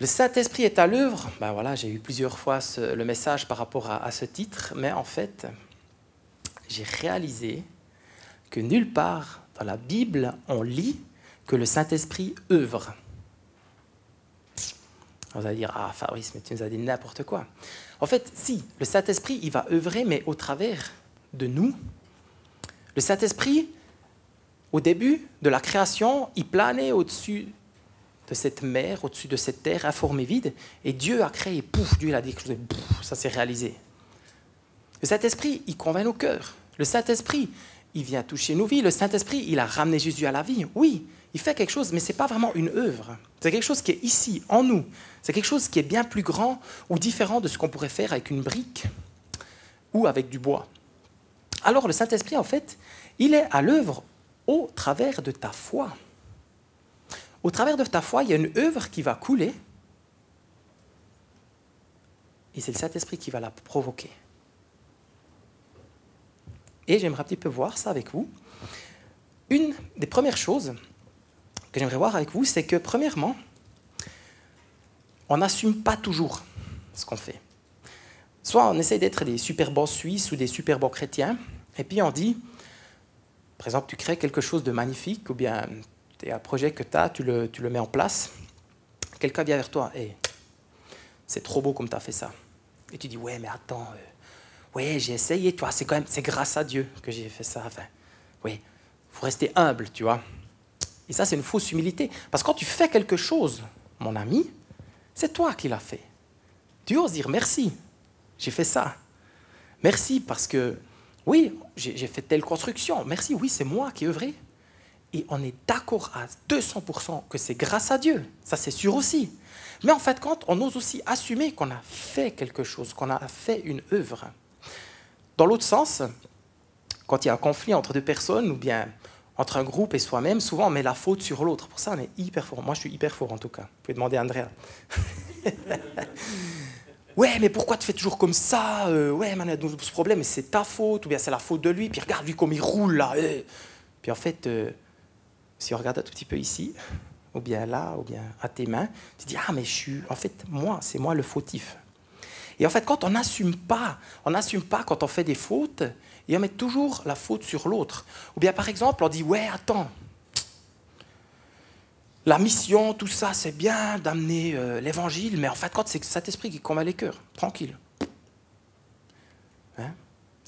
Le Saint-Esprit est à l'œuvre. Ben j'ai eu plusieurs fois le message par rapport à, ce titre, mais en fait, j'ai réalisé que nulle part dans la Bible on lit que le Saint-Esprit œuvre. On va dire, ah Fabrice, mais tu nous as dit n'importe quoi. En fait, si, le Saint-Esprit, il va œuvrer, mais au travers de nous. Le Saint-Esprit, au début de la création, il planait au-dessus de cette mer, au-dessus de cette terre informée vide, et Dieu a créé, pouf, Dieu a dit quelque chose, pouf, ça s'est réalisé. Le Saint-Esprit, il convainc nos cœurs. Le Saint-Esprit, il vient toucher nos vies. Le Saint-Esprit, il a ramené Jésus à la vie. Oui, il fait quelque chose, mais ce n'est pas vraiment une œuvre. C'est quelque chose qui est ici, en nous. C'est quelque chose qui est bien plus grand ou différent de ce qu'on pourrait faire avec une brique ou avec du bois. Alors le Saint-Esprit, en fait, il est à l'œuvre au travers de ta foi. Au travers de ta foi, il y a une œuvre qui va couler. Et c'est le Saint-Esprit qui va la provoquer. Et j'aimerais un petit peu voir ça avec vous. Une des premières choses que j'aimerais voir avec vous, c'est que premièrement, on n'assume pas toujours ce qu'on fait. Soit on essaie d'être des super bons Suisses ou des super bons chrétiens, et puis on dit, par exemple, tu crées quelque chose de magnifique, ou bien tu un projet que tu as, tu le, tu le mets en place, quelqu'un vient vers toi, et c'est trop beau comme tu as fait ça. Et tu dis, ouais, mais attends, euh, ouais, j'ai essayé, toi, c'est quand même, c'est grâce à Dieu que j'ai fait ça. Enfin, oui, faut rester humble, tu vois. Et ça, c'est une fausse humilité. Parce que quand tu fais quelque chose, mon ami, c'est toi qui l'as fait. Tu oses dire merci, j'ai fait ça. Merci parce que, oui, j'ai fait telle construction. Merci, oui, c'est moi qui ai œuvré. Et on est d'accord à 200% que c'est grâce à Dieu. Ça, c'est sûr aussi. Mais en fait, quand on ose aussi assumer qu'on a fait quelque chose, qu'on a fait une œuvre. Dans l'autre sens, quand il y a un conflit entre deux personnes ou bien entre un groupe et soi-même, souvent on met la faute sur l'autre. Pour ça, on est hyper fort. Moi, je suis hyper fort en tout cas. Vous pouvez demander à Andrea. ouais, mais pourquoi tu fais toujours comme ça euh, Ouais, man, ce problème, c'est ta faute, ou bien c'est la faute de lui. Puis regarde lui comme il roule là. Euh. Puis en fait, euh, si on regarde un tout petit peu ici, ou bien là, ou bien à tes mains, tu dis ah mais je suis, en fait moi, c'est moi le fautif. Et en fait, quand on n'assume pas, on n'assume pas quand on fait des fautes, et on met toujours la faute sur l'autre. Ou bien par exemple, on dit ouais, attends, la mission, tout ça, c'est bien d'amener euh, l'évangile, mais en fait, quand c'est cet esprit qui combat les cœurs, tranquille.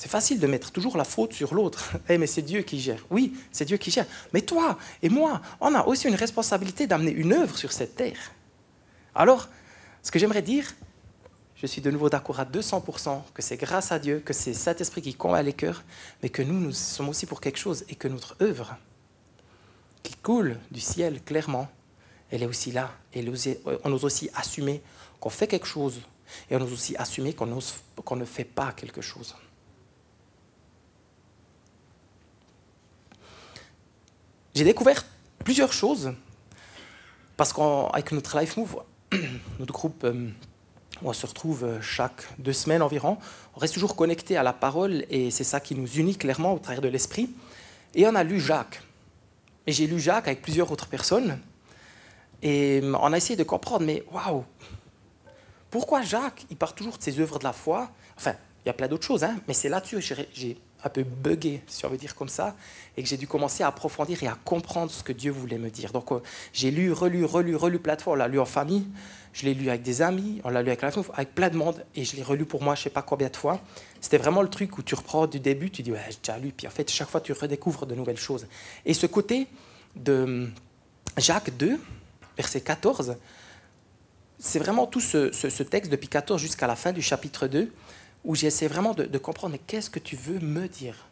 C'est facile de mettre toujours la faute sur l'autre. Eh, mais c'est Dieu qui gère. Oui, c'est Dieu qui gère. Mais toi et moi, on a aussi une responsabilité d'amener une œuvre sur cette terre. Alors, ce que j'aimerais dire, je suis de nouveau d'accord à 200% que c'est grâce à Dieu, que c'est cet esprit qui combat les cœurs, mais que nous, nous sommes aussi pour quelque chose et que notre œuvre, qui coule du ciel clairement, elle est aussi là. Et on ose aussi assumer qu'on fait quelque chose et on ose aussi assumer qu'on ne fait pas quelque chose. J'ai découvert plusieurs choses parce qu'avec notre Life Move, notre groupe euh, on se retrouve euh, chaque deux semaines environ. On reste toujours connecté à la parole et c'est ça qui nous unit clairement au travers de l'esprit. Et on a lu Jacques. Et j'ai lu Jacques avec plusieurs autres personnes. Et euh, on a essayé de comprendre, mais waouh Pourquoi Jacques, il part toujours de ses œuvres de la foi? Enfin, il y a plein d'autres choses, hein, mais c'est là-dessus que un peu buggé, si on veut dire comme ça, et que j'ai dû commencer à approfondir et à comprendre ce que Dieu voulait me dire. Donc euh, j'ai lu, relu, relu, relu fois. On l'a lu en famille, je l'ai lu avec des amis, on l'a lu avec plein de monde, et je l'ai relu pour moi je sais pas combien de fois. C'était vraiment le truc où tu reprends du début, tu dis ouais j'ai déjà lu, puis en fait chaque fois tu redécouvres de nouvelles choses. Et ce côté de hum, Jacques 2, verset 14, c'est vraiment tout ce, ce, texte depuis 14 jusqu'à la fin du chapitre 2 où j'ai vraiment de, de comprendre mais qu'est-ce que tu veux me dire?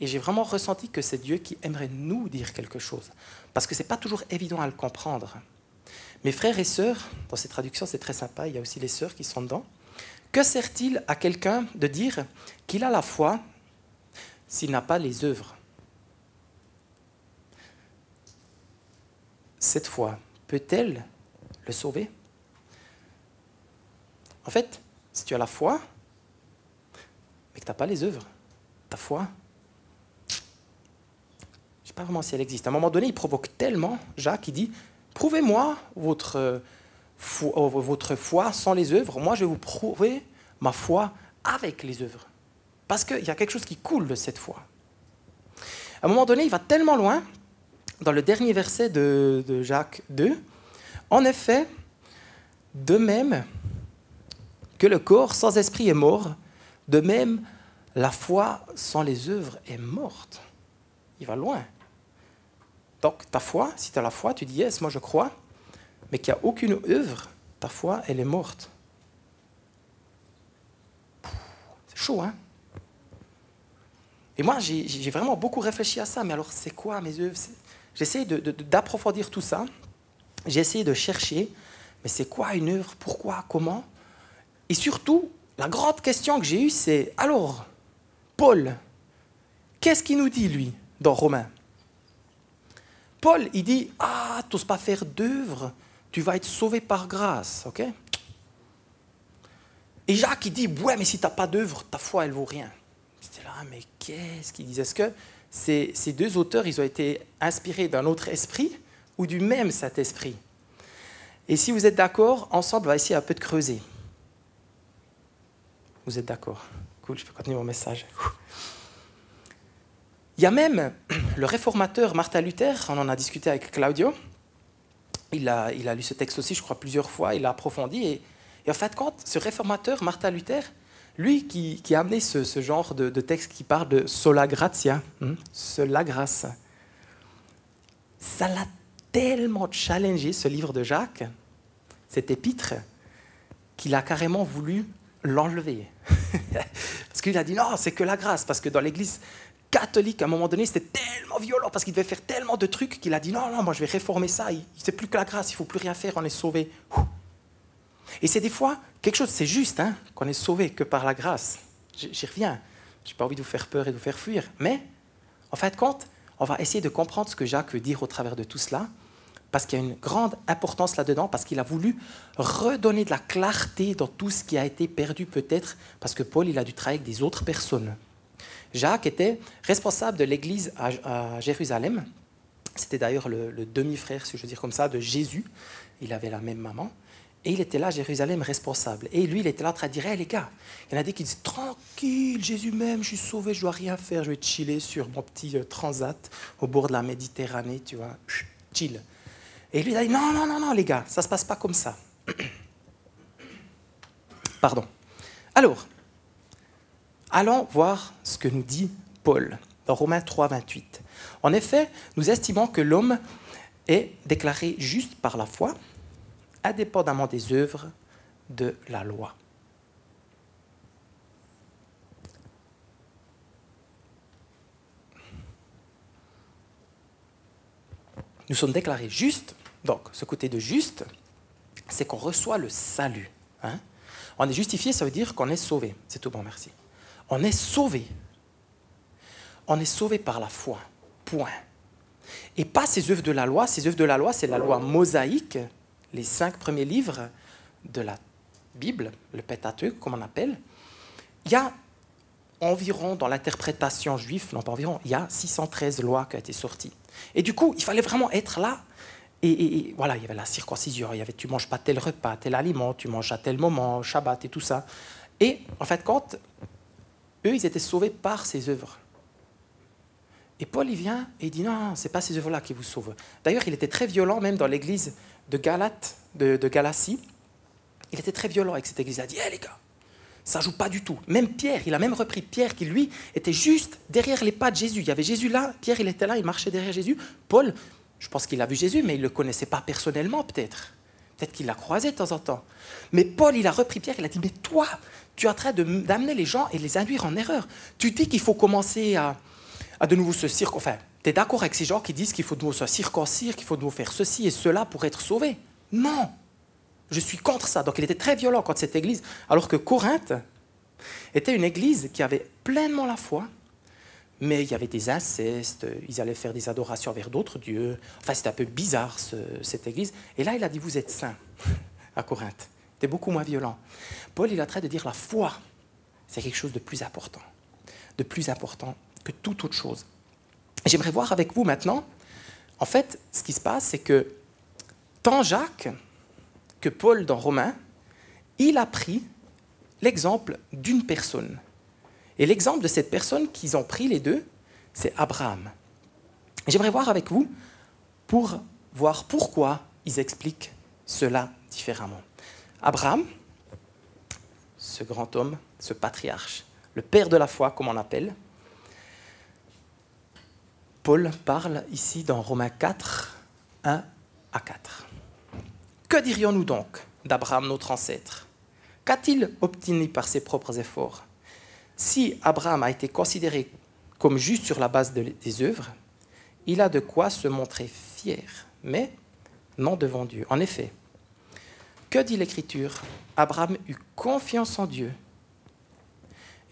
Et j'ai vraiment ressenti que c'est Dieu qui aimerait nous dire quelque chose. Parce que ce n'est pas toujours évident à le comprendre. Mes frères et sœurs, dans ces traductions, c'est très sympa, il y a aussi les sœurs qui sont dedans. Que sert-il à quelqu'un de dire qu'il a la foi s'il n'a pas les œuvres? Cette foi peut-elle le sauver? En fait, si tu as la foi, que tu n'as pas les œuvres, ta foi, je ne sais pas vraiment si elle existe. À un moment donné, il provoque tellement, Jacques, il dit, Prouvez-moi votre, votre foi sans les œuvres, moi je vais vous prouver ma foi avec les œuvres. Parce qu'il y a quelque chose qui coule de cette foi. À un moment donné, il va tellement loin, dans le dernier verset de, de Jacques 2, en effet, de même que le corps sans esprit est mort, de même la foi sans les œuvres est morte. Il va loin. Donc ta foi, si tu as la foi, tu dis yes, moi je crois, mais qu'il n'y a aucune œuvre, ta foi, elle est morte. C'est chaud, hein Et moi, j'ai vraiment beaucoup réfléchi à ça, mais alors c'est quoi mes œuvres? J'essaie d'approfondir tout ça, j'ai de chercher, mais c'est quoi une œuvre? Pourquoi? Comment? Et surtout, la grande question que j'ai eue, c'est alors, Paul, qu'est-ce qu'il nous dit, lui, dans Romains? Paul, il dit Ah, tu pas faire d'œuvre, tu vas être sauvé par grâce, ok? Et Jacques, il dit Ouais, mais si tu n'as pas d'œuvre, ta foi, elle vaut rien. J'étais là, mais qu'est-ce qu'il disait Est-ce que ces, ces deux auteurs, ils ont été inspirés d'un autre esprit ou du même Saint-Esprit? Et si vous êtes d'accord, ensemble, on va essayer un peu de creuser. Vous êtes d'accord. Cool, je peux continuer mon message. Il y a même le réformateur Martin Luther, on en a discuté avec Claudio, il a, lu ce texte aussi, je crois, plusieurs fois, il l'a approfondi, et, en fait, quand ce réformateur Martin Luther, lui qui, a amené ce, genre de, texte qui parle de sola gratia, hein, la grâce, ça l'a tellement challengé, ce livre de Jacques, cet épître, qu'il a carrément voulu l'enlever. parce qu'il a dit non, c'est que la grâce, parce que dans l'Église catholique, à un moment donné, c'était tellement violent parce qu'il devait faire tellement de trucs qu'il a dit non, non, moi je vais réformer ça. Il sait plus que la grâce, il faut plus rien faire, on est sauvé. Et c'est des fois quelque chose, c'est juste, hein, qu'on est sauvé que par la grâce. J'y reviens. J'ai pas envie de vous faire peur et de vous faire fuir, mais en fin de compte, on va essayer de comprendre ce que Jacques veut dire au travers de tout cela, parce qu'il y a une grande importance là-dedans, parce qu'il a voulu redonner de la clarté dans tout ce qui a été perdu peut-être, parce que Paul, il a dû travailler avec des autres personnes. Jacques était responsable de l'église à, Jérusalem. C'était d'ailleurs le, demi-frère, si je veux dire comme ça, de Jésus. Il avait la même maman. Et il était là, Jérusalem, responsable. Et lui, il était là en train hey, les gars, il y en a des qui disent Tranquille, Jésus même, je suis sauvé, je dois rien faire, je vais chiller sur mon petit euh, transat au bord de la Méditerranée, tu vois, chill. Et lui, a dit Non, non, non, non, les gars, ça ne se passe pas comme ça. Pardon. Alors, Allons voir ce que nous dit Paul dans Romains 3, 28. En effet, nous estimons que l'homme est déclaré juste par la foi, indépendamment des œuvres de la loi. Nous sommes déclarés justes. Donc, ce côté de juste, c'est qu'on reçoit le salut. Hein. On est justifié, ça veut dire qu'on est sauvé. C'est tout bon, merci. On est sauvé. On est sauvé par la foi. Point. Et pas ces œuvres de la loi. Ces œuvres de la loi, c'est la loi mosaïque, les cinq premiers livres de la Bible, le Pentateuque, comme on appelle. Il y a environ, dans l'interprétation juive, non pas environ, il y a 613 lois qui ont été sorties. Et du coup, il fallait vraiment être là. Et, voilà, il y avait la circoncision, il y avait tu manges pas tel repas, tel aliment, tu manges à tel moment, Shabbat et tout ça. Et en fait, quand eux, ils étaient sauvés par ces œuvres. Et Paul, il vient et il dit non, ce n'est pas ces œuvres-là qui vous sauvent. D'ailleurs, il était très violent, même dans l'église de de, Galatie. Il était très violent avec cette église. Il a dit hé les gars, ça joue pas du tout. Même Pierre, il a même repris Pierre qui, lui, était juste derrière les pas de Jésus. Il y avait Jésus là, Pierre, il était là, il marchait derrière Jésus. Paul, je pense qu'il a vu Jésus, mais il ne le connaissait pas personnellement, peut-être. Peut-être qu'il l'a croisé de temps en temps. Mais Paul, il a repris Pierre, il a dit, mais toi, tu es en train d'amener les gens et les induire en erreur. Tu dis qu'il faut commencer à, de nouveau se circoncire. Enfin, tu es d'accord avec ces gens qui disent qu'il faut de nouveau se circoncire, qu'il faut de nouveau faire ceci et cela pour être sauvé? Non Je suis contre ça. Donc il était très violent contre cette église. Alors que Corinthe était une église qui avait pleinement la foi, mais il y avait des incestes, ils allaient faire des adorations vers d'autres dieux. Enfin, c'était un peu bizarre, cette église. Et là, il a dit, vous êtes saints à Corinthe. C'était beaucoup moins violent. Paul, il a traité de dire la foi, c'est quelque chose de plus important, de plus important que toute autre chose. J'aimerais voir avec vous maintenant, en fait, ce qui se passe, c'est que tant Jacques que Paul, dans Romains, il a pris l'exemple d'une personne. Et l'exemple de cette personne qu'ils ont pris les deux, c'est Abraham. J'aimerais voir avec vous pour voir pourquoi ils expliquent cela différemment. Abraham, ce grand homme, ce patriarche, le père de la foi, comme on l'appelle, Paul parle ici dans Romains 4, 1 à 4. Que dirions-nous donc d'Abraham, notre ancêtre? Qu'a-t-il obtenu par ses propres efforts? Si Abraham a été considéré comme juste sur la base des œuvres, il a de quoi se montrer fier, mais non devant Dieu. En effet, que dit l'Écriture? Abraham eut confiance en Dieu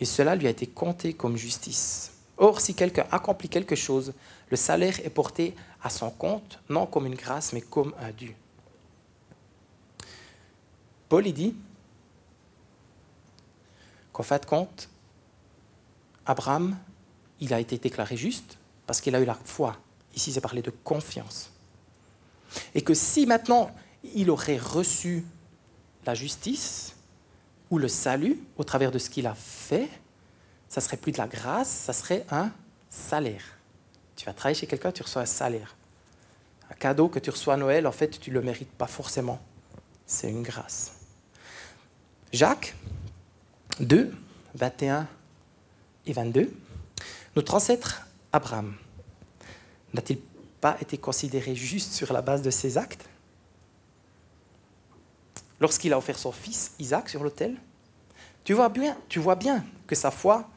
et cela lui a été compté comme justice. Or, si quelqu'un accomplit quelque chose, le salaire est porté à son compte, non comme une grâce, mais comme un dû. Paul dit qu'en fin de compte, Abraham, il a été déclaré juste parce qu'il a eu la foi. Ici, c'est parlé de confiance. Et que si maintenant il aurait reçu la justice ou le salut au travers de ce qu'il a fait, ça serait plus de la grâce, ça serait un salaire. Tu vas travailler chez quelqu'un, tu reçois un salaire. Un cadeau que tu reçois à Noël, en fait, tu ne le mérites pas forcément. C'est une grâce. Jacques 2, 21 et 22. Notre ancêtre Abraham n'a-t-il pas été considéré juste sur la base de ses actes? Lorsqu'il a offert son fils Isaac sur l'autel, tu vois bien, que sa foi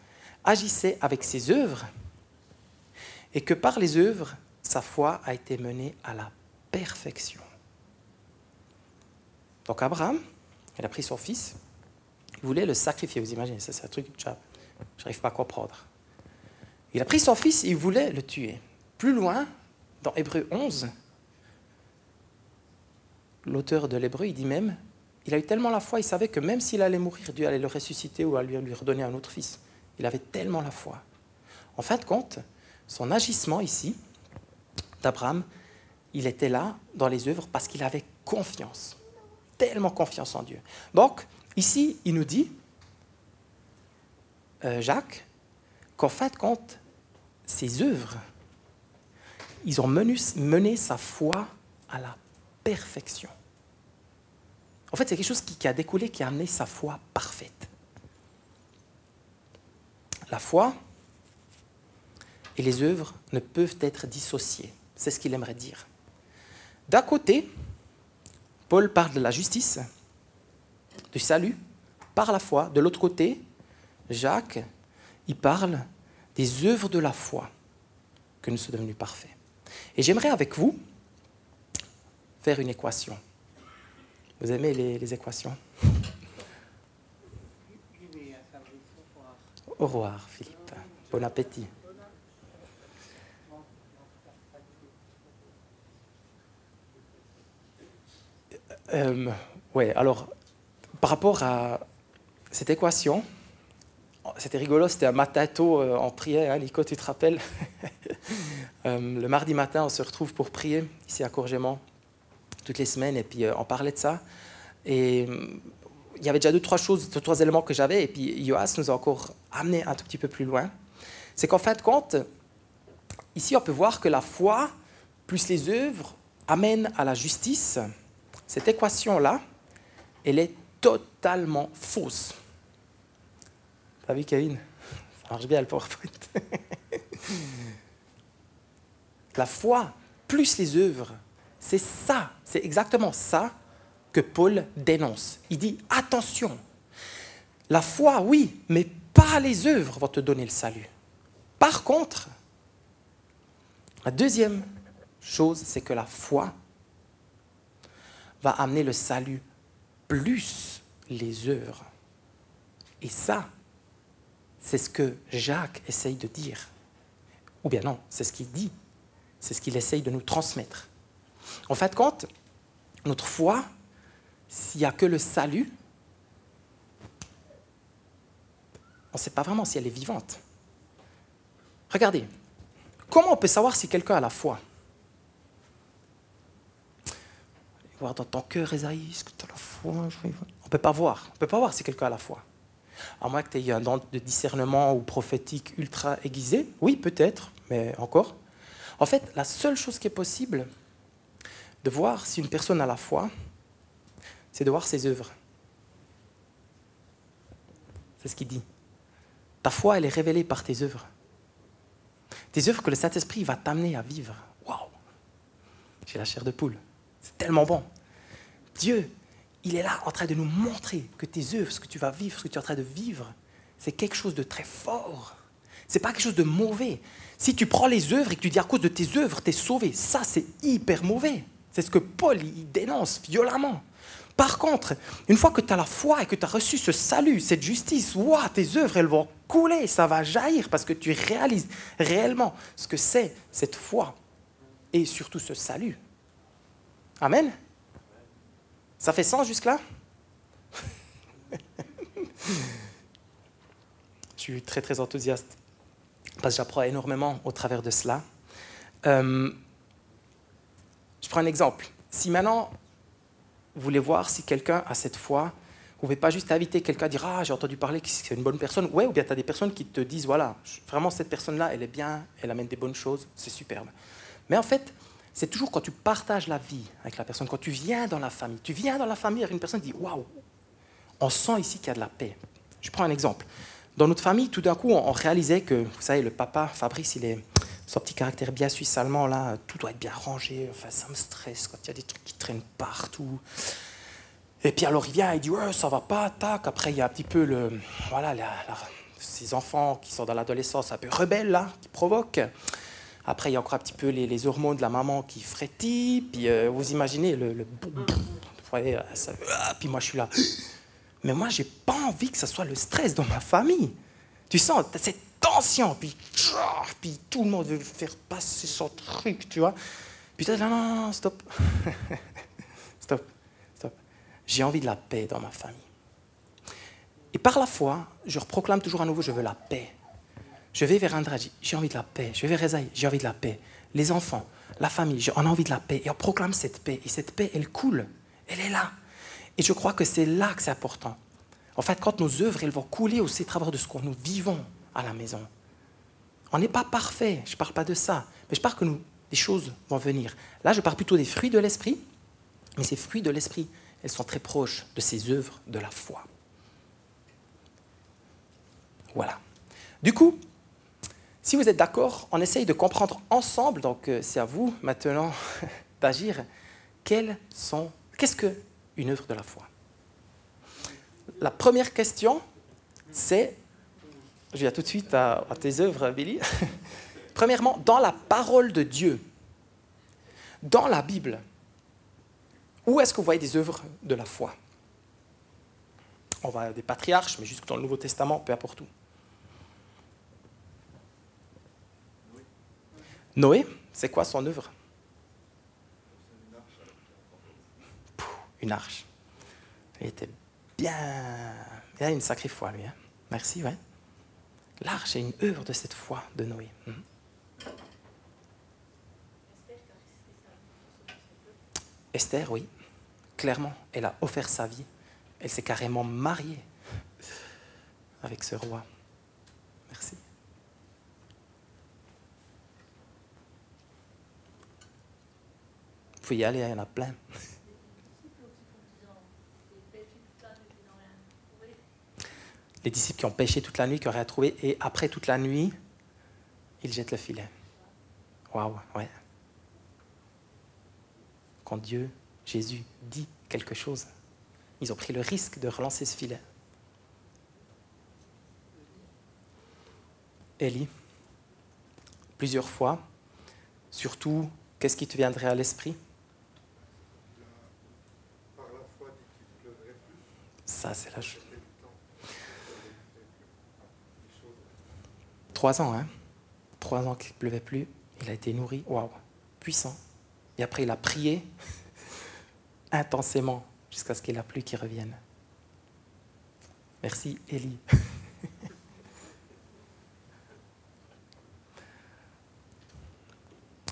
agissait avec ses œuvres et que par les œuvres, sa foi a été menée à la perfection. Donc Abraham, il a pris son fils, il voulait le sacrifier. Vous imaginez, c'est un truc, je n'arrive pas à comprendre. Il a pris son fils et il voulait le tuer. Plus loin, dans Hébreu 11, l'auteur de l'Hébreu, il dit même, il a eu tellement la foi, il savait que même s'il allait mourir, Dieu allait le ressusciter ou allait lui redonner un autre fils. Il avait tellement la foi. En fin de compte, son agissement ici, d'Abraham, il était là dans les œuvres parce qu'il avait confiance, tellement confiance en Dieu. Donc, ici, il nous dit, euh, Jacques, qu'en de compte, ses œuvres, ils ont mené, mené sa foi à la perfection. En fait, c'est quelque chose qui, qui a découlé, qui a amené sa foi parfaite. La foi et les œuvres ne peuvent être dissociées. C'est ce qu'il aimerait dire. D'un côté, Paul parle de la justice, du salut, par la foi. De l'autre côté, Jacques, il parle des œuvres de la foi que nous sommes devenus parfaits. Et j'aimerais avec vous faire une équation. Vous aimez les, équations? Au revoir, Philippe. Bon appétit. Euh, oui, alors, par rapport à cette équation, c'était rigolo, c'était un matin tôt, euh, on priait, hein, Nico, tu te rappelles? Euh, Le mardi matin, on se retrouve pour prier ici à Courgément, toutes les semaines, et puis on parlait de ça. Et il y avait déjà deux, trois choses, deux, trois éléments que j'avais, et puis Joas nous a encore amené un tout petit peu plus loin. C'est qu'en fin de compte, ici, on peut voir que la foi plus les œuvres amènent à la justice. Cette équation-là, elle est totalement fausse. T'as vu, Kevin? Ça marche bien le PowerPoint. la foi plus les œuvres, c'est ça, c'est exactement ça que Paul dénonce. Il dit attention, la foi, oui, mais pas les œuvres vont te donner le salut. Par contre, la deuxième chose, c'est que la foi va amener le salut plus les œuvres. Et ça, c'est ce que Jacques essaye de dire. Ou bien non, c'est ce qu'il dit. C'est ce qu'il essaye de nous transmettre. En fait, compte, notre foi, s'il n'y a que le salut, on ne sait pas vraiment si elle est vivante. Regardez, comment on peut savoir si quelqu'un a la foi? Est-ce la foi? On ne peut pas voir. On ne peut pas voir si quelqu'un a la foi. À moins que tu aies un don de discernement ou prophétique ultra aiguisé. Oui, peut-être, mais encore. En fait, la seule chose qui est possible de voir si une personne a la foi, c'est de voir ses œuvres. C'est ce qu'il dit. Ta foi, elle est révélée par tes œuvres. Tes œuvres que le Saint-Esprit va t'amener à vivre. Waouh J'ai la chair de poule. C'est tellement bon. Dieu, il est là en train de nous montrer que tes œuvres, ce que tu vas vivre, ce que tu es en train de vivre, c'est quelque chose de très fort. C'est pas quelque chose de mauvais. Si tu prends les œuvres et que tu dis à cause de tes œuvres, tu es sauvé, ça c'est hyper mauvais. C'est ce que Paul il dénonce violemment. Par contre, une fois que tu as la foi et que tu as reçu ce salut, cette justice, tes œuvres, elles vont couler, ça va jaillir parce que tu réalises réellement ce que c'est cette foi et surtout ce salut. Amen. Ça fait sens jusque-là? Je suis très très enthousiaste parce que j'apprends énormément au travers de cela. Euh, je prends un exemple. Si maintenant vous voulez voir si quelqu'un a cette foi. Vous ne pouvez pas juste inviter quelqu'un à dire Ah, j'ai entendu parler que c'est une bonne personne. Ouais, ou bien tu as des personnes qui te disent Voilà, vraiment, cette personne-là, elle est bien, elle amène des bonnes choses, c'est superbe. Mais en fait, c'est toujours quand tu partages la vie avec la personne, quand tu viens dans la famille. Tu viens dans la famille avec une personne qui dit Waouh, on sent ici qu'il y a de la paix. Je prends un exemple. Dans notre famille, tout d'un coup, on réalisait que, vous savez, le papa, Fabrice, il est son petit caractère bien suisse-allemand, là, tout doit être bien rangé. Enfin, ça me stresse quand il y a des trucs qui traînent partout. Et puis alors il vient, il dit ouais, ça va pas, tac. Après il y a un petit peu le, voilà, ces enfants qui sont dans l'adolescence un peu rebelles là, qui provoquent. Après il y a encore un petit peu les, hormones de la maman qui frétillent. Puis euh, vous imaginez le, le voyez, ça, ah, puis moi je suis là. Mais moi j'ai pas envie que ça soit le stress dans ma famille. Tu sens cette tension, puis, puis tout le monde veut faire passer son truc, tu vois. Puis tu non, non, non, stop. stop, stop. J'ai envie de la paix dans ma famille. Et par la foi, je proclame toujours à nouveau, je veux la paix. Je vais vers André, j'ai envie de la paix. Je vais vers Esaïe, j'ai envie de la paix. Les enfants, la famille, on a envie de la paix. Et on proclame cette paix. Et cette paix, elle coule. Elle est là. Et je crois que c'est là que c'est important. En fait, quand nos œuvres, elles vont couler aussi à travers de ce que nous vivons à la maison. On n'est pas parfait, je ne parle pas de ça, mais je parle que des choses vont venir. Là, je parle plutôt des fruits de l'esprit, mais ces fruits de l'esprit, elles sont très proches de ces œuvres de la foi. Voilà. Du coup, si vous êtes d'accord, on essaye de comprendre ensemble, donc euh, c'est à vous maintenant d'agir, qu'est-ce qu'une œuvre de la foi? La première question, c'est je viens tout de suite à, tes œuvres, Billy. Premièrement, dans la parole de Dieu, dans la Bible, où est-ce que vous voyez des œuvres de la foi? On va des patriarches, mais jusque dans le Nouveau Testament, peu importe où. Noé, c'est quoi son œuvre? Une arche. Il était bien. Il a une sacrée foi, lui. Hein. Merci, ouais. L'arche est une œuvre de cette foi de Noé. Hmm. Esther, oui, clairement, elle a offert sa vie. Elle s'est carrément mariée avec ce roi. Merci. Il y en a plein. les disciples qui ont pêché toute la nuit, qui auraient trouvé, et après toute la nuit, ils jettent le filet. Waouh, ouais. Quand Dieu, Jésus, dit quelque chose, ils ont pris le risque de relancer ce filet. Élie, plusieurs fois, surtout, qu'est-ce qui te viendrait à l'esprit? Ça, c'est chose. Trois ans, hein Trois ans qu'il ne pleuvait plus. Il a été nourri. Waouh Puissant. Et après, il a prié intensément jusqu'à ce qu'il a plu qu'il revienne. Merci, Élie.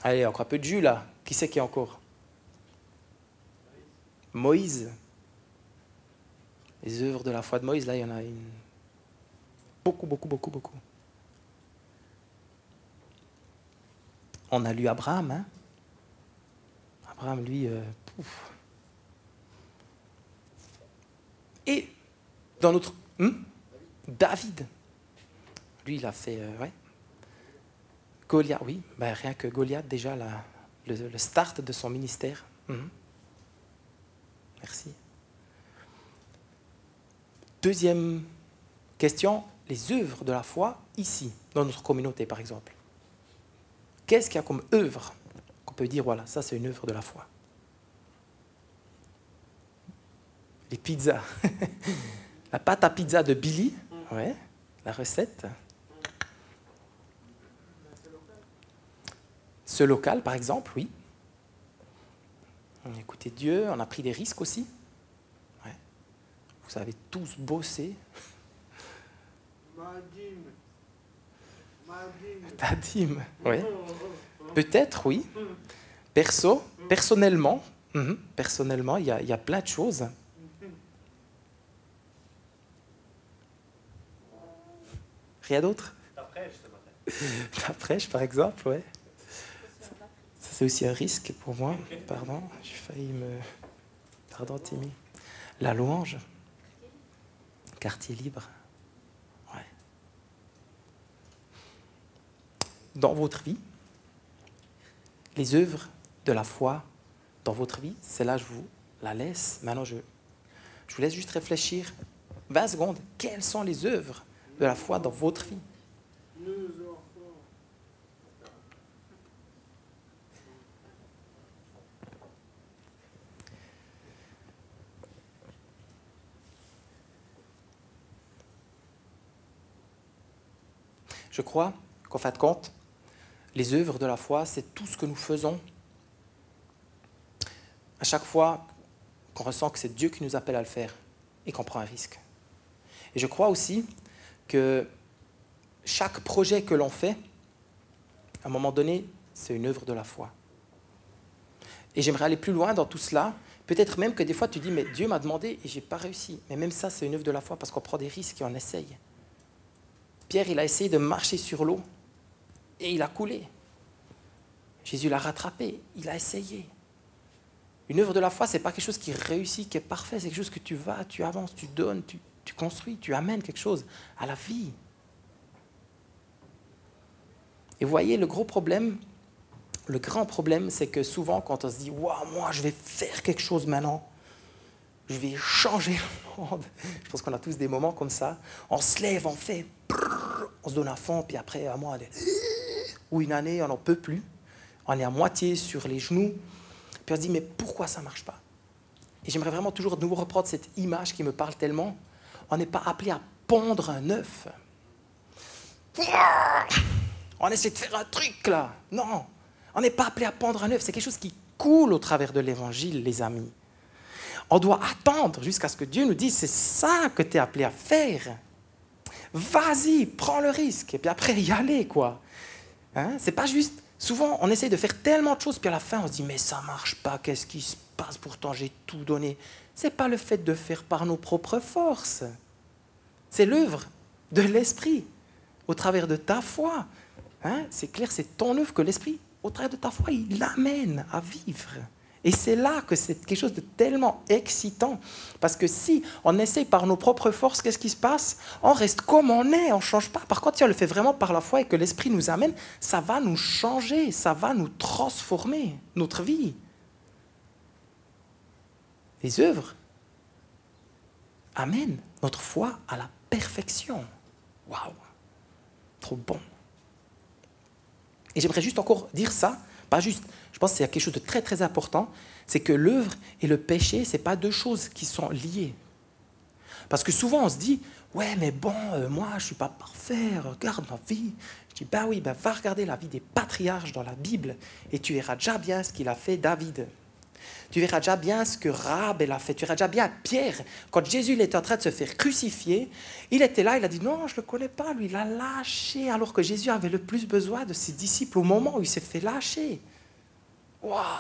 Allez, encore un peu de jus là. Qui c'est qui est encore Moïse, les œuvres de la foi de Moïse, là, il y en a beaucoup, beaucoup, beaucoup, beaucoup. On a lu Abraham, hein Abraham, lui, euh, Et dans notre... Hmm? David. Lui, il a fait... Euh, ouais. Goliath, oui. Ben, rien que Goliath, déjà, le, start de son ministère. Hmm. Merci. Deuxième question, les œuvres de la foi ici, dans notre communauté par exemple. Qu'est-ce qu'il y a comme œuvre qu'on peut dire, voilà, ça c'est une œuvre de la foi? Les pizzas. la pâte à pizza de Billy, ouais, la recette. Ce local, par exemple, oui. On a écouté Dieu, on a pris des risques aussi. Vous avez tous bossé. Ta dîme, oui. Peut-être, oui. Perso, personnellement, mhm, personnellement, il y, a, plein de choses. Rien d'autre? Ta prêche Ta prêche, par exemple, ouais. c'est aussi un risque pour moi. Pardon, j'ai failli me. Pardon, Timmy. La louange quartier libre. Dans votre vie, les œuvres de la foi dans votre vie, c'est là je vous la laisse. Maintenant, je, je vous laisse juste réfléchir 20 secondes. Quelles sont les œuvres de la foi dans votre vie? Je crois qu'en fin de compte, les œuvres de la foi, c'est tout ce que nous faisons à chaque fois qu'on ressent que c'est Dieu qui nous appelle à le faire et qu'on prend un risque. Et je crois aussi que chaque projet que l'on fait, à un moment donné, c'est une œuvre de la foi. Et j'aimerais aller plus loin dans tout cela. Peut-être même que des fois tu dis, mais Dieu m'a demandé et j'ai pas réussi. Mais même ça, c'est une œuvre de la foi parce qu'on prend des risques et on essaye. Pierre, il a essayé de marcher sur l'eau et il a coulé. Jésus l'a rattrapé, il a essayé. Une œuvre de la foi, ce n'est pas quelque chose qui réussit, qui est parfait, c'est quelque chose que tu vas, tu avances, tu donnes, tu, construis, tu amènes quelque chose à la vie. Et voyez, le gros problème, le grand problème, c'est que souvent, quand on se dit, waouh, moi, je vais faire quelque chose maintenant, je vais changer le monde. Je pense qu'on a tous des moments comme ça. On se lève, on fait, on se donne à fond, puis après, à moi, ou une année, on n'en peut plus. On est à moitié sur les genoux. Puis on se dit, mais pourquoi ça ne marche pas? Et j'aimerais vraiment toujours nous reprendre cette image qui me parle tellement. On n'est pas appelé à pondre un œuf. On essaie de faire un truc là. Non, on n'est pas appelé à pondre un œuf. C'est quelque chose qui coule au travers de l'évangile, les amis. On doit attendre jusqu'à ce que Dieu nous dise, c'est ça que tu es appelé à faire. Vas-y, prends le risque. Et puis après, y aller, quoi. Hein? C'est pas juste. Souvent, on essaye de faire tellement de choses, puis à la fin, on se dit, mais ça marche pas, qu'est-ce qui se passe? Pourtant, j'ai tout donné. C'est pas le fait de faire par nos propres forces. C'est l'œuvre de l'esprit, au travers de ta foi. Hein? C'est clair, c'est ton œuvre que l'esprit, au travers de ta foi, il l'amène à vivre. Et c'est là que c'est quelque chose de tellement excitant. Parce que si on essaye par nos propres forces, qu'est-ce qui se passe? On reste comme on est, on ne change pas. Par contre, si on le fait vraiment par la foi et que l'Esprit nous amène, ça va nous changer, ça va nous transformer, notre vie. Les œuvres amènent notre foi à la perfection. Waouh Trop bon. Et j'aimerais juste encore dire ça, pas juste je pense qu'il y a quelque chose de très très important, c'est que l'œuvre et le péché, ce pas deux choses qui sont liées. Parce que souvent on se dit, ouais mais bon, euh, moi je ne suis pas parfait, regarde ma vie. Je dis, bah oui, bah, va regarder la vie des patriarches dans la Bible et tu verras déjà bien ce qu'il a fait David. Tu verras déjà bien ce que Rab a fait. Tu verras déjà bien Pierre. Quand Jésus était en train de se faire crucifier, il était là, il a dit non, je ne le connais pas, lui, il a lâché, alors que Jésus avait le plus besoin de ses disciples au moment où il s'est fait lâcher.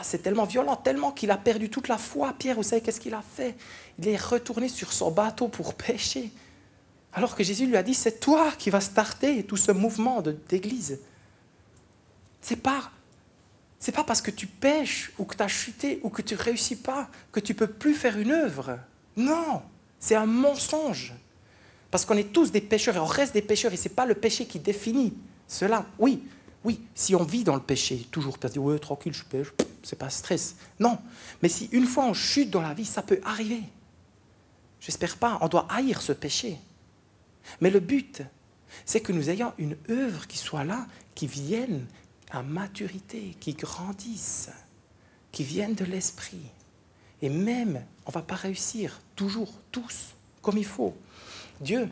c'est tellement violent, tellement qu'il a perdu toute la foi. Pierre, vous savez qu'est-ce qu'il a fait? Il est retourné sur son bateau pour pêcher. Alors que Jésus lui a dit, c'est toi qui vas starter tout ce mouvement d'église. C'est pas, c'est pas parce que tu pêches ou que tu as chuté ou que tu réussis pas que tu peux plus faire une œuvre. Non, c'est un mensonge. Parce qu'on est tous des pécheurs et on reste des pécheurs et ce n'est pas le péché qui définit cela. Oui, oui, si on vit dans le péché, toujours, que ouais, tranquille, je pêche, c'est pas stress. Non, mais si une fois on chute dans la vie, ça peut arriver. J'espère pas, on doit haïr ce péché. Mais le but, c'est que nous ayons une œuvre qui soit là, qui vienne à maturité, qui grandisse, qui vienne de l'esprit. Et même, on ne va pas réussir toujours, tous, comme il faut. Dieu,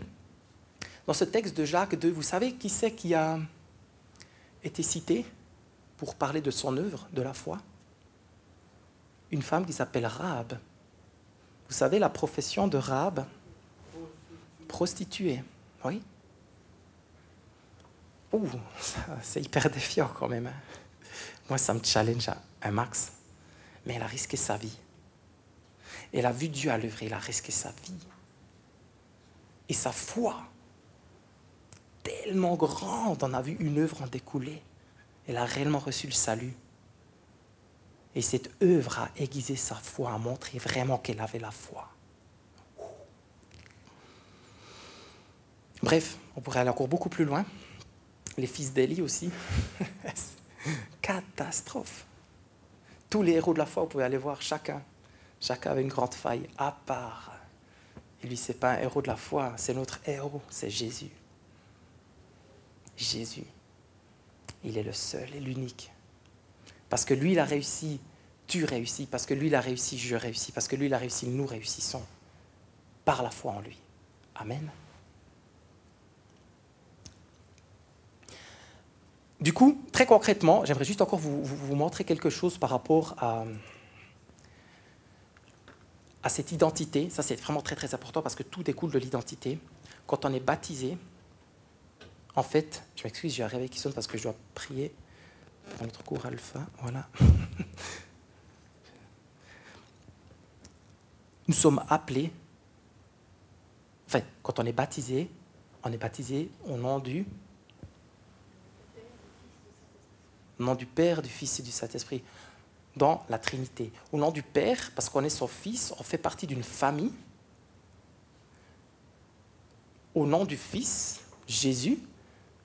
dans ce texte de Jacques 2, vous savez qui c'est qui a été cité pour parler de son œuvre, de la foi? Une femme qui s'appelle Rahab. Vous savez la profession de Rahab? Prostituée, oui Ouh, c'est hyper défiant quand même. Hein. Moi, ça me challenge à un max. Mais elle a risqué sa vie. Elle a vu Dieu à l'œuvre, elle a risqué sa vie. Et sa foi, tellement grande, on a vu une œuvre en découler. Elle a réellement reçu le salut. Et cette œuvre a aiguisé sa foi, a montré vraiment qu'elle avait la foi. Bref, on pourrait aller encore beaucoup plus loin. Les fils d'Élie aussi. Catastrophe. Tous les héros de la foi, vous pouvez aller voir chacun. Chacun avait une grande faille, à part. Et lui, ce n'est pas un héros de la foi, c'est notre héros, c'est Jésus. Jésus. Il est le seul et l'unique. Parce que lui, il a réussi, tu réussis. Parce que lui, il a réussi, je réussis. Parce que lui, il a réussi, nous réussissons. Par la foi en lui. Amen. Du coup, très concrètement, j'aimerais juste encore vous, montrer quelque chose par rapport à, à cette identité. Ça, c'est vraiment très très important parce que tout découle de l'identité. Quand on est baptisé, en fait, je m'excuse, j'ai un réveil qui sonne parce que je dois prier dans notre cours alpha. Voilà. Nous sommes appelés, enfin, quand on est baptisé, on est baptisé au nom du au nom du Père, du Fils et du Saint-Esprit, dans la Trinité. Au nom du Père, parce qu'on est son Fils, on fait partie d'une famille. Au nom du Fils, Jésus,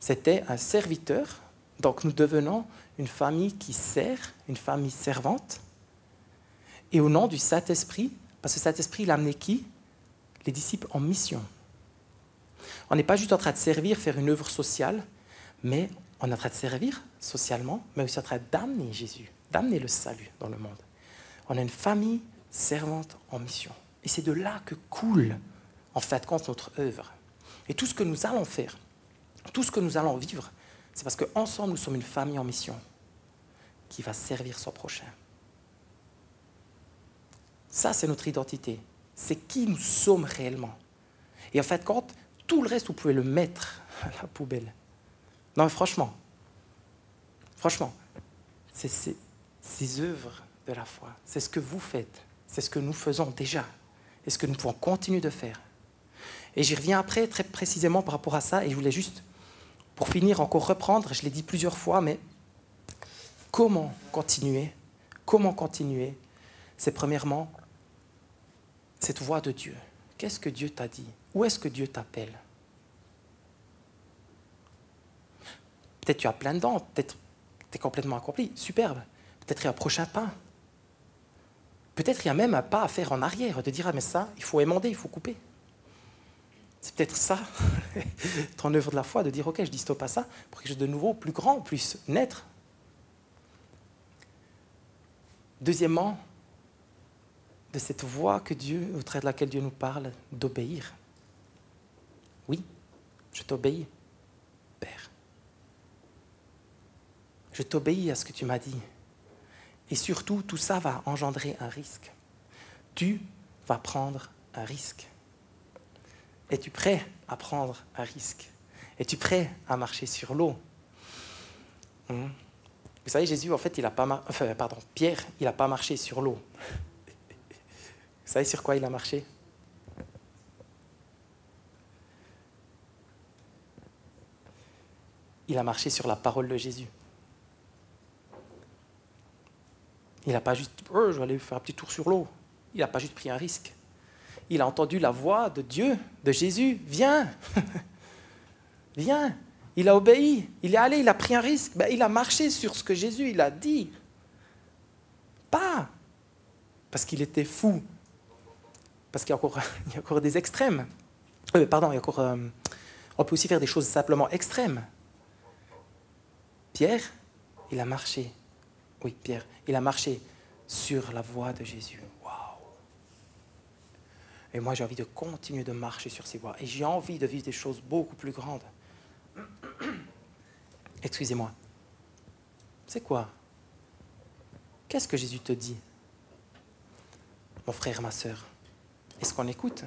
c'était un serviteur. Donc nous devenons une famille qui sert, une famille servante. Et au nom du Saint-Esprit, parce que le Saint-Esprit, il a amené qui? Les disciples en mission. On n'est pas juste en train de servir, faire une œuvre sociale, mais on est en train de servir socialement, mais aussi en train d'amener Jésus, d'amener le salut dans le monde. On a une famille servante en mission. Et c'est de là que coule, en fait, compte notre œuvre. Et tout ce que nous allons faire, tout ce que nous allons vivre, c'est parce qu'ensemble, nous sommes une famille en mission qui va servir son prochain. Ça, c'est notre identité. C'est qui nous sommes réellement. Et en fait, quand tout le reste, vous pouvez le mettre à la poubelle. Non, mais franchement, franchement, c'est ces, œuvres de la foi, c'est ce que vous faites, c'est ce que nous faisons déjà, et ce que nous pouvons continuer de faire. Et j'y reviens après très précisément par rapport à ça, et je voulais juste, pour finir, encore reprendre, je l'ai dit plusieurs fois, mais comment continuer Comment continuer C'est premièrement cette voix de Dieu. Qu'est-ce que Dieu t'a dit? Où est-ce que Dieu t'appelle? Peut-être tu as plein de dents, peut-être tu es complètement accompli, superbe. Peut-être il y a un prochain pas. Peut-être il y a même un pas à faire en arrière, de dire ah mais ça, il faut émonder, il faut couper. C'est peut-être ça, ton œuvre de la foi, de dire ok, je dis stop à ça pour quelque chose de nouveau, plus grand, plus naître. Deuxièmement, de cette voix que Dieu, au travers de laquelle Dieu nous parle, d'obéir. Oui, je t'obéis, Père. Je t'obéis à ce que tu m'as dit. Et surtout, tout ça va engendrer un risque. Tu vas prendre un risque. Es-tu prêt à prendre un risque? Es-tu prêt à marcher sur l'eau? Hmm? Vous savez, Jésus, en fait, il a pas enfin, pardon, Pierre, il n'a pas marché sur l'eau. Vous savez sur quoi il a marché? Il a marché sur la parole de Jésus. Il n'a pas juste, oh, je vais aller faire un petit tour sur l'eau. Il n'a pas juste pris un risque. Il a entendu la voix de Dieu, de Jésus. Viens, viens. Il a obéi. Il est allé, il a pris un risque. Ben, il a marché sur ce que Jésus il a dit. Pas parce qu'il était fou. Parce qu'il y, a encore, des extrêmes. Euh, pardon, il y a encore, euh, on peut aussi faire des choses simplement extrêmes. Pierre, il a marché oui, Pierre, il a marché sur la voie de Jésus. Waouh Et moi, j'ai envie de continuer de marcher sur ces voies. Et j'ai envie de vivre des choses beaucoup plus grandes. Excusez-moi. C'est quoi? Qu'est-ce que Jésus te dit? Mon frère, ma soeur, est-ce qu'on écoute?